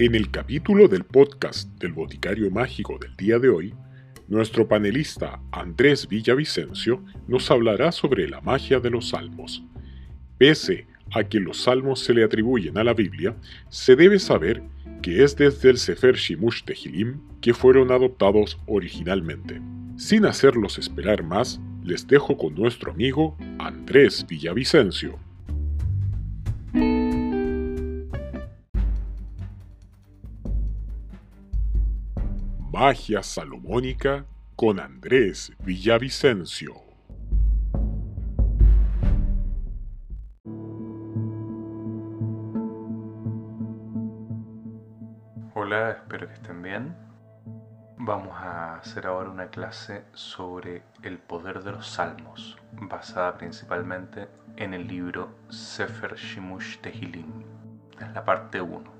En el capítulo del podcast del Boticario Mágico del día de hoy, nuestro panelista Andrés Villavicencio nos hablará sobre la magia de los salmos. Pese a que los salmos se le atribuyen a la Biblia, se debe saber que es desde el Sefer Shimush Tehilim que fueron adoptados originalmente. Sin hacerlos esperar más, les dejo con nuestro amigo Andrés Villavicencio. Magia Salomónica con Andrés Villavicencio. Hola, espero que estén bien. Vamos a hacer ahora una clase sobre el poder de los salmos, basada principalmente en el libro Sefer Shimush Tehilim. Es la parte 1.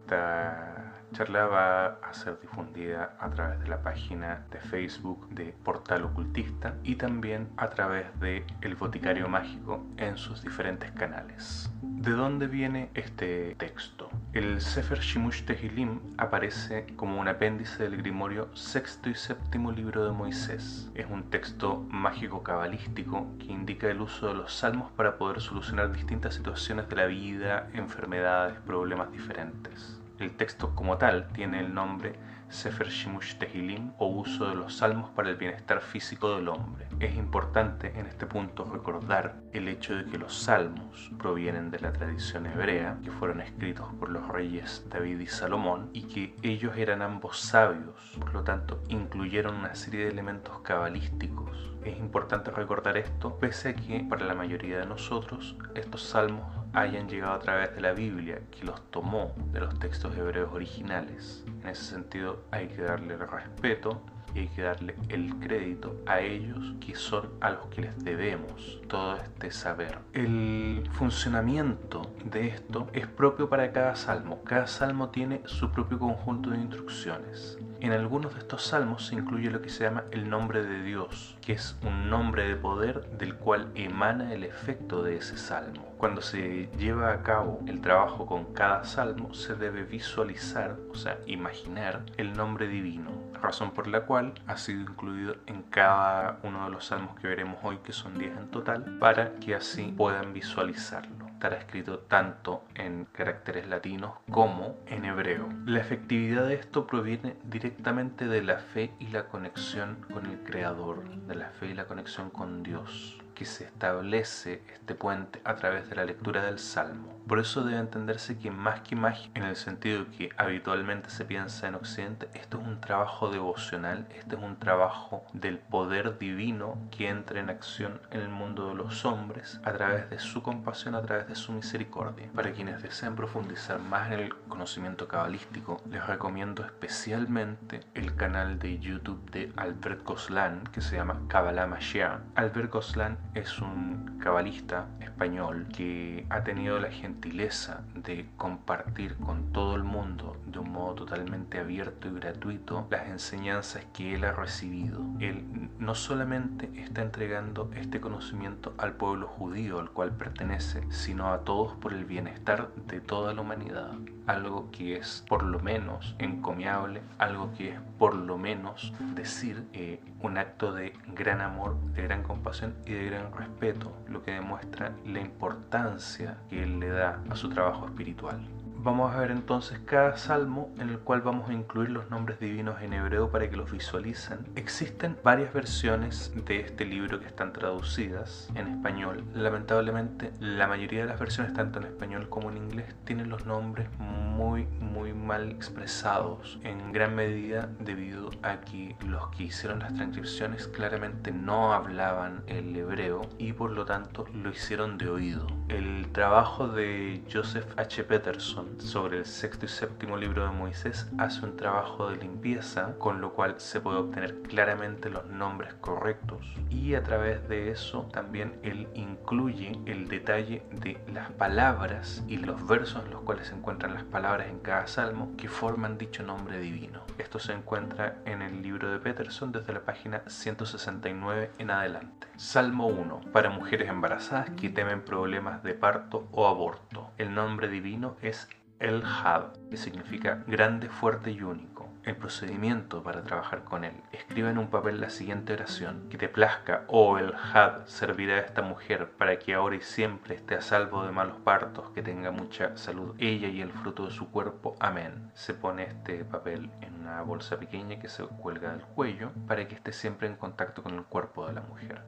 Esta charla va a ser difundida a través de la página de Facebook de Portal Ocultista y también a través de El Boticario Mágico en sus diferentes canales. ¿De dónde viene este texto? El Sefer Shimush Tehilim aparece como un apéndice del Grimorio sexto y séptimo libro de Moisés. Es un texto mágico cabalístico que indica el uso de los salmos para poder solucionar distintas situaciones de la vida, enfermedades, problemas diferentes. El texto como tal tiene el nombre Sefer Shimush Tehilim o uso de los salmos para el bienestar físico del hombre. Es importante en este punto recordar el hecho de que los salmos provienen de la tradición hebrea, que fueron escritos por los reyes David y Salomón, y que ellos eran ambos sabios, por lo tanto incluyeron una serie de elementos cabalísticos. Es importante recordar esto, pese a que para la mayoría de nosotros estos salmos hayan llegado a través de la Biblia, que los tomó de los textos hebreos originales. En ese sentido hay que darle respeto y hay que darle el crédito a ellos que son a los que les debemos todo este saber. El funcionamiento de esto es propio para cada salmo. Cada salmo tiene su propio conjunto de instrucciones. En algunos de estos salmos se incluye lo que se llama el nombre de Dios, que es un nombre de poder del cual emana el efecto de ese salmo. Cuando se lleva a cabo el trabajo con cada salmo, se debe visualizar, o sea, imaginar el nombre divino, razón por la cual ha sido incluido en cada uno de los salmos que veremos hoy, que son 10 en total, para que así puedan visualizarlo estará escrito tanto en caracteres latinos como en hebreo. La efectividad de esto proviene directamente de la fe y la conexión con el Creador, de la fe y la conexión con Dios que se establece este puente a través de la lectura del Salmo. Por eso debe entenderse que más que magia, en el sentido que habitualmente se piensa en Occidente, esto es un trabajo devocional, este es un trabajo del poder divino que entra en acción en el mundo de los hombres a través de su compasión, a través de su misericordia. Para quienes deseen profundizar más en el conocimiento cabalístico, les recomiendo especialmente el canal de YouTube de Albert Goslan que se llama Kabbalah Mashiach. Albert Goslan es un cabalista español que ha tenido la gentileza de compartir con todo el mundo de un modo totalmente abierto y gratuito las enseñanzas que él ha recibido. Él no solamente está entregando este conocimiento al pueblo judío al cual pertenece, sino a todos por el bienestar de toda la humanidad. Algo que es por lo menos encomiable, algo que es por lo menos decir eh, un acto de gran amor, de gran compasión y de gran respeto, lo que demuestra la importancia que él le da a su trabajo espiritual. Vamos a ver entonces cada salmo en el cual vamos a incluir los nombres divinos en hebreo para que los visualicen. Existen varias versiones de este libro que están traducidas en español. Lamentablemente la mayoría de las versiones, tanto en español como en inglés, tienen los nombres muy muy mal expresados en gran medida debido a que los que hicieron las transcripciones claramente no hablaban el hebreo y por lo tanto lo hicieron de oído. El trabajo de Joseph H. Peterson sobre el sexto y séptimo libro de Moisés hace un trabajo de limpieza, con lo cual se puede obtener claramente los nombres correctos. Y a través de eso también él incluye el detalle de las palabras y los versos en los cuales se encuentran las palabras en cada salmo que forman dicho nombre divino. Esto se encuentra en el libro de Peterson desde la página 169 en adelante. Salmo 1. Para mujeres embarazadas que temen problemas de parto o aborto. El nombre divino es El Had, que significa grande, fuerte y único. El procedimiento para trabajar con él. Escribe en un papel la siguiente oración. Que te plazca, oh el Had, servirá a esta mujer para que ahora y siempre esté a salvo de malos partos, que tenga mucha salud ella y el fruto de su cuerpo. Amén. Se pone este papel en una bolsa pequeña que se cuelga del cuello para que esté siempre en contacto con el cuerpo de la mujer.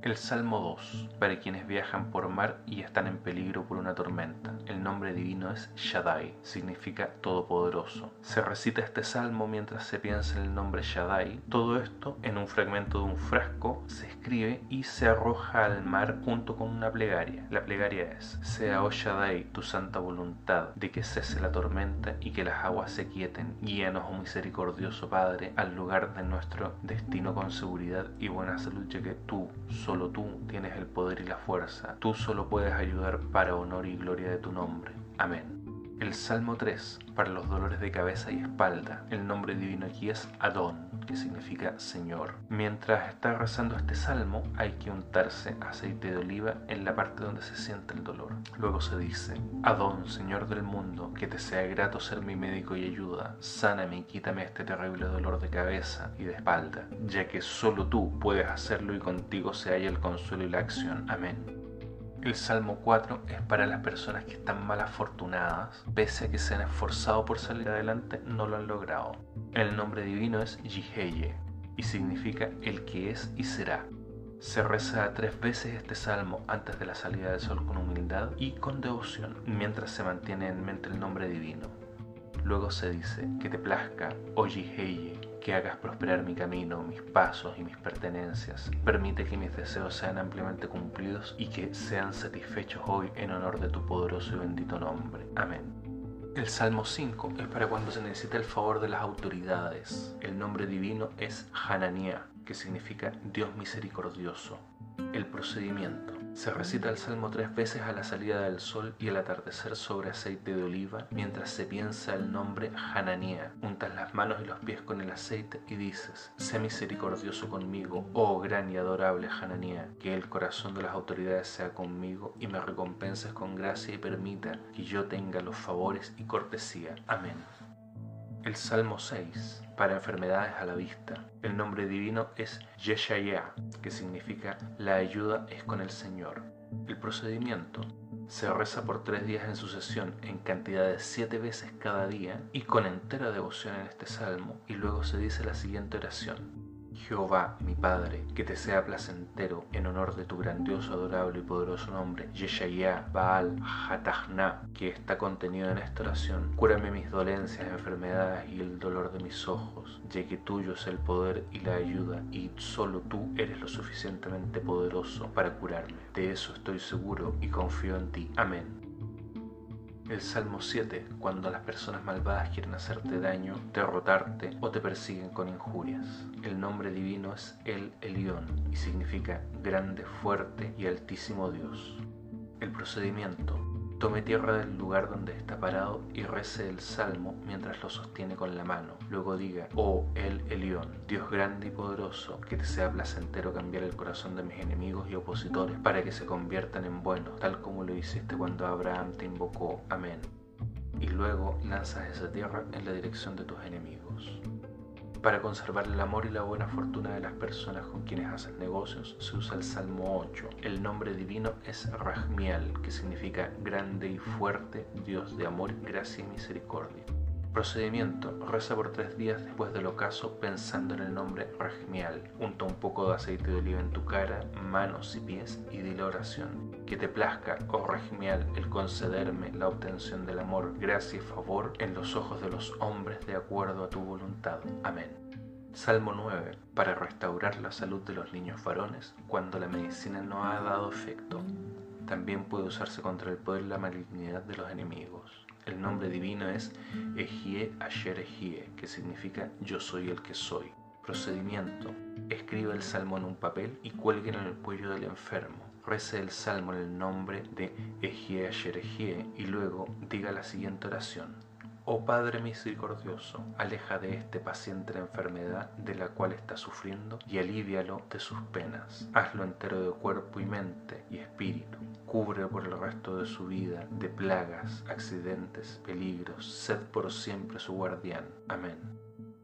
El Salmo 2, para quienes viajan por mar y están en peligro por una tormenta. El nombre divino es Shaddai, significa Todopoderoso. Se recita este salmo mientras se piensa en el nombre Shaddai. Todo esto en un fragmento de un frasco se escribe y se arroja al mar junto con una plegaria. La plegaria es, sea, oh Shaddai, tu santa voluntad de que cese la tormenta y que las aguas se quieten. Guíanos, oh misericordioso Padre, al lugar de nuestro destino con seguridad y buena salud, ya que tú, Solo tú tienes el poder y la fuerza. Tú solo puedes ayudar para honor y gloria de tu nombre. Amén. El Salmo 3, para los dolores de cabeza y espalda. El nombre divino aquí es Adón, que significa Señor. Mientras está rezando este salmo, hay que untarse aceite de oliva en la parte donde se siente el dolor. Luego se dice, Adón, Señor del mundo, que te sea grato ser mi médico y ayuda. Sáname y quítame este terrible dolor de cabeza y de espalda, ya que solo tú puedes hacerlo y contigo se halla el consuelo y la acción. Amén. El Salmo 4 es para las personas que están mal afortunadas, pese a que se han esforzado por salir adelante, no lo han logrado. El nombre divino es Yiheye y significa el que es y será. Se reza tres veces este salmo antes de la salida del sol con humildad y con devoción, mientras se mantiene en mente el nombre divino. Luego se dice que te plazca, oh Yiheye, que hagas prosperar mi camino, mis pasos y mis pertenencias. Permite que mis deseos sean ampliamente cumplidos y que sean satisfechos hoy en honor de tu poderoso y bendito nombre. Amén. El Salmo 5 es para cuando se necesita el favor de las autoridades. El nombre divino es Hananiah, que significa Dios misericordioso. El procedimiento. Se recita el Salmo tres veces a la salida del sol y al atardecer sobre aceite de oliva, mientras se piensa el nombre Hananía. Untas las manos y los pies con el aceite y dices, sé misericordioso conmigo, oh gran y adorable Hananía, que el corazón de las autoridades sea conmigo y me recompenses con gracia y permita que yo tenga los favores y cortesía. Amén. El Salmo 6, para enfermedades a la vista. El nombre divino es Yeshaya, que significa la ayuda es con el Señor. El procedimiento se reza por tres días en sucesión en cantidad de siete veces cada día y con entera devoción en este salmo y luego se dice la siguiente oración. Jehová, mi Padre, que te sea placentero en honor de tu grandioso, adorable y poderoso nombre, Yeshaya Baal Hatachna, que está contenido en esta oración. Cúrame mis dolencias, enfermedades y el dolor de mis ojos, ya que tuyo es el poder y la ayuda, y solo tú eres lo suficientemente poderoso para curarme. De eso estoy seguro y confío en ti. Amén. El Salmo 7, cuando las personas malvadas quieren hacerte daño, derrotarte o te persiguen con injurias. El nombre divino es El Elión y significa grande, fuerte y altísimo Dios. El procedimiento Tome tierra del lugar donde está parado y rece el salmo mientras lo sostiene con la mano. Luego diga, oh el Elión, Dios grande y poderoso, que te sea placentero cambiar el corazón de mis enemigos y opositores para que se conviertan en buenos, tal como lo hiciste cuando Abraham te invocó. Amén. Y luego lanzas esa tierra en la dirección de tus enemigos. Para conservar el amor y la buena fortuna de las personas con quienes hacen negocios se usa el Salmo 8. El nombre divino es Rahmiel, que significa grande y fuerte, Dios de amor, gracia y misericordia. Procedimiento. Reza por tres días después del ocaso pensando en el nombre Rahmiel. Unta un poco de aceite de oliva en tu cara, manos y pies y di la oración. Que te plazca, oh Rahmiel, el concederme la obtención del amor, gracia y favor en los ojos de los hombres de acuerdo a tu voluntad. Amén. Salmo 9. Para restaurar la salud de los niños varones cuando la medicina no ha dado efecto. También puede usarse contra el poder y la malignidad de los enemigos. El nombre divino es Ejie Asher Ejie, que significa yo soy el que soy. Procedimiento. Escriba el salmo en un papel y cuelgue en el cuello del enfermo. Rece el salmo en el nombre de Ejie Asher Ejie y luego diga la siguiente oración. Oh Padre misericordioso, aleja de este paciente la enfermedad de la cual está sufriendo y alivialo de sus penas. Hazlo entero de cuerpo y mente y espíritu. Cubre por el resto de su vida de plagas, accidentes, peligros. Sed por siempre su guardián. Amén.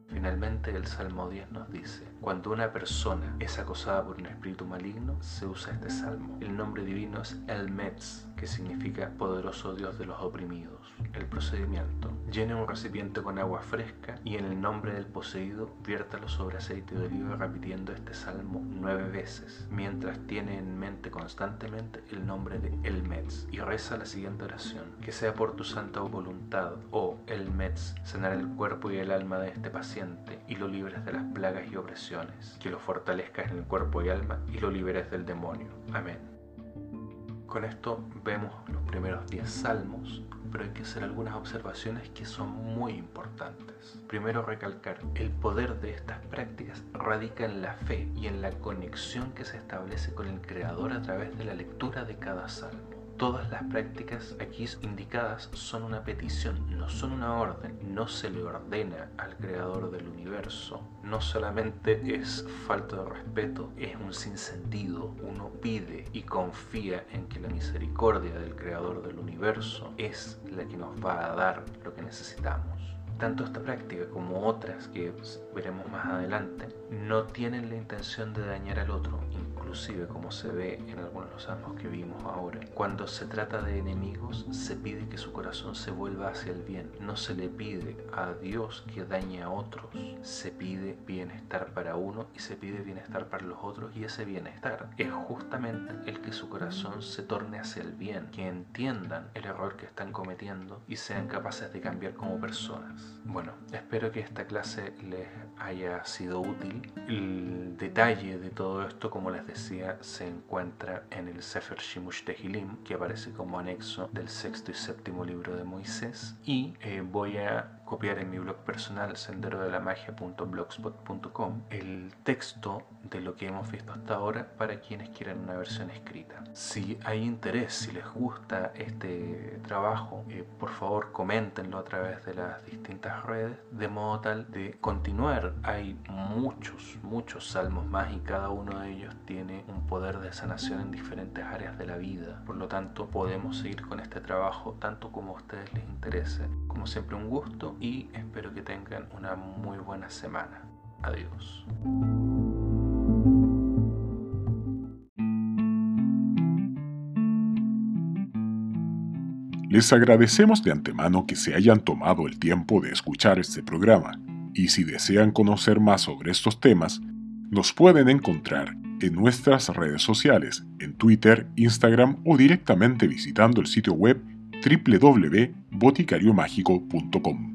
Finalmente el Salmo 10 nos dice, cuando una persona es acosada por un espíritu maligno, se usa este salmo. El nombre divino es El Metz, que significa poderoso Dios de los oprimidos. El procedimiento. Llene un recipiente con agua fresca y en el nombre del poseído viértalo sobre aceite de oliva repitiendo este salmo nueve veces, mientras tiene en mente constantemente el nombre de El Metz y reza la siguiente oración. Que sea por tu santa voluntad, oh El Metz, sanar el cuerpo y el alma de este paciente y lo libres de las plagas y opresiones. Que lo fortalezcas en el cuerpo y alma y lo liberes del demonio. Amén. Con esto vemos los primeros 10 salmos, pero hay que hacer algunas observaciones que son muy importantes. Primero recalcar, el poder de estas prácticas radica en la fe y en la conexión que se establece con el Creador a través de la lectura de cada salmo. Todas las prácticas aquí indicadas son una petición, no son una orden. No se le ordena al creador del universo. No solamente es falta de respeto, es un sinsentido. Uno pide y confía en que la misericordia del creador del universo es la que nos va a dar lo que necesitamos. Tanto esta práctica como otras que veremos más adelante no tienen la intención de dañar al otro, inclusive como se ve en algunos de los salmos que vimos ahora. Cuando se trata de enemigos, se pide que su corazón se vuelva hacia el bien. No se le pide a Dios que dañe a otros, se pide bienestar para uno y se pide bienestar para los otros y ese bienestar es justamente el que su corazón se torne hacia el bien, que entiendan el error que están cometiendo y sean capaces de cambiar como personas. Bueno, espero que esta clase les haya sido útil. El detalle de todo esto, como les se encuentra en el Sefer Shimush Tehilim, que aparece como anexo del sexto y séptimo libro de Moisés. Y eh, voy a copiar en mi blog personal senderodelamagia.blogspot.com el texto de lo que hemos visto hasta ahora para quienes quieran una versión escrita. Si hay interés, si les gusta este trabajo, eh, por favor coméntenlo a través de las distintas redes, de modo tal de continuar. Hay muchos, muchos salmos más y cada uno de ellos tiene un poder de sanación en diferentes áreas de la vida. Por lo tanto, podemos seguir con este trabajo tanto como a ustedes les interese. Como siempre, un gusto y espero que tengan una muy buena semana. Adiós. Les agradecemos de antemano que se hayan tomado el tiempo de escuchar este programa y si desean conocer más sobre estos temas, nos pueden encontrar en nuestras redes sociales, en Twitter, Instagram o directamente visitando el sitio web www.boticariomágico.com.